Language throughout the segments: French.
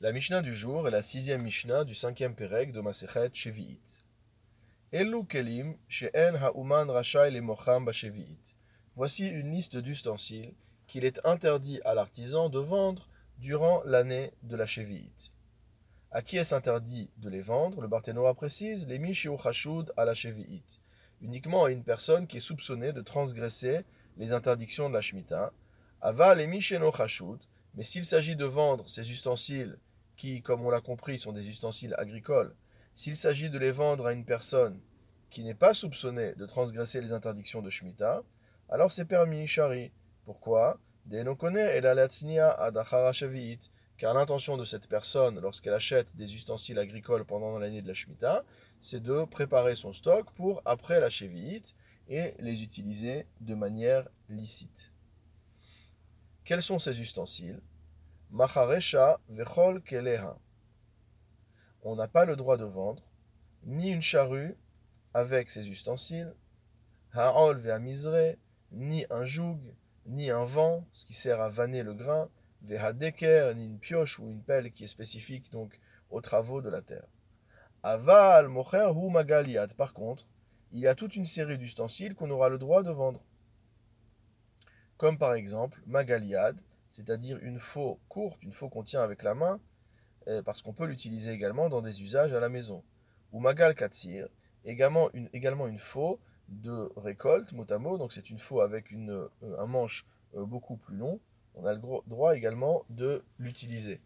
La Mishnah du jour est la sixième Mishnah du cinquième Perek de Masechet Shevi'it. Elu kelim she'en ha'uman rachai le mocham b'shevi'it. Voici une liste d'ustensiles qu'il est interdit à l'artisan de vendre durant l'année de la Shevi'it. À qui est-ce interdit de les vendre? Le Barthénoa précise les mishiu chashud à la Shevi'it. Uniquement à une personne qui est soupçonnée de transgresser les interdictions de la Shemitah. Ava les misheno chashud. Mais s'il s'agit de vendre ces ustensiles qui, comme on l'a compris, sont des ustensiles agricoles, s'il s'agit de les vendre à une personne qui n'est pas soupçonnée de transgresser les interdictions de Shemitah, alors c'est permis, Shari. Pourquoi? Car l'intention de cette personne, lorsqu'elle achète des ustensiles agricoles pendant l'année de la Shemitah, c'est de préparer son stock pour après la Shevi'it et les utiliser de manière licite. Quels sont ces ustensiles? Macharesha vechol keleha. On n'a pas le droit de vendre ni une charrue avec ses ustensiles, ha'ol ni un joug, ni un vent, ce qui sert à vanner le grain, ve'hadeker, ni une pioche ou une pelle qui est spécifique donc aux travaux de la terre. Aval mocher hu magaliat. Par contre, il y a toute une série d'ustensiles qu'on aura le droit de vendre. Comme par exemple magaliad, c'est-à-dire une faux courte, une faux qu'on tient avec la main, euh, parce qu'on peut l'utiliser également dans des usages à la maison. Ou magal katsir, également une, également faux de récolte, mot à mot, donc c'est une faux avec une, euh, un manche euh, beaucoup plus long. On a le droit également de l'utiliser.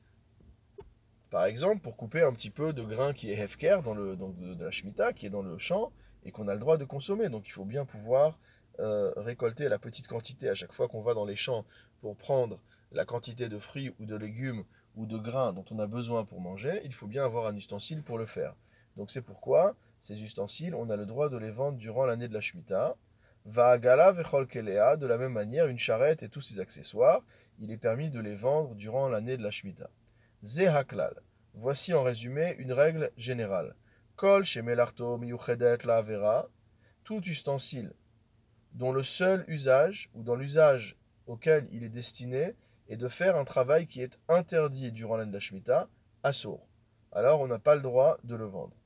Par exemple, pour couper un petit peu de grain qui est hefker de, la shmita, qui est dans le champ, et qu'on a le droit de consommer. Donc il faut bien pouvoir récolter la petite quantité à chaque fois qu'on va dans les champs pour prendre la quantité de fruits ou de légumes ou de grains dont on a besoin pour manger, il faut bien avoir un ustensile pour le faire. Donc c'est pourquoi ces ustensiles, on a le droit de les vendre durant l'année de la Shemitah. Vaagala kelea, de la même manière, une charrette et tous ses accessoires, il est permis de les vendre durant l'année de la Shemitah. Zehaklal. Voici en résumé une règle générale. Kol shemelarto miyuchedet la avera, tout ustensile dont le seul usage, ou dans l'usage auquel il est destiné, et de faire un travail qui est interdit durant l'année de la Shemitah. Alors on n'a pas le droit de le vendre.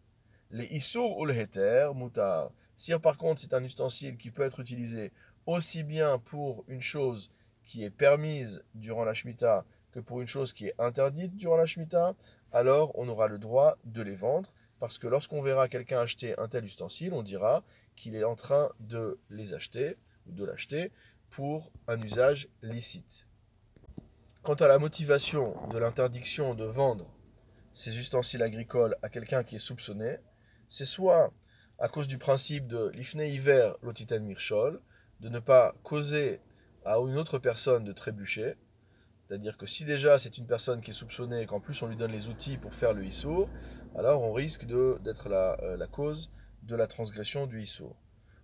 Les issour ou le heter, mutar. Si par contre c'est un ustensile qui peut être utilisé aussi bien pour une chose qui est permise durant la Shemitah que pour une chose qui est interdite durant la Shemitah, alors on aura le droit de les vendre, parce que lorsqu'on verra quelqu'un acheter un tel ustensile, on dira qu'il est en train de les acheter, ou de l'acheter, pour un usage licite. Quant à la motivation de l'interdiction de vendre ces ustensiles agricoles à quelqu'un qui est soupçonné, c'est soit à cause du principe de l'ifne hiver lotitan mirchol, de ne pas causer à une autre personne de trébucher, c'est-à-dire que si déjà c'est une personne qui est soupçonnée et qu'en plus on lui donne les outils pour faire le issour, alors on risque d'être la, euh, la, cause de la transgression du issour.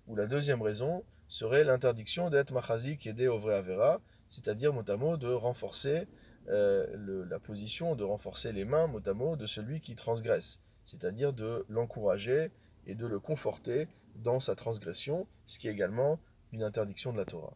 Ou la deuxième raison serait l'interdiction d'être machazik et au vrai avera, c'est-à-dire mot de renforcer euh, la position, de renforcer les mains mot de celui qui transgresse, c'est-à-dire de l'encourager et de le conforter dans sa transgression, ce qui est également une interdiction de la Torah.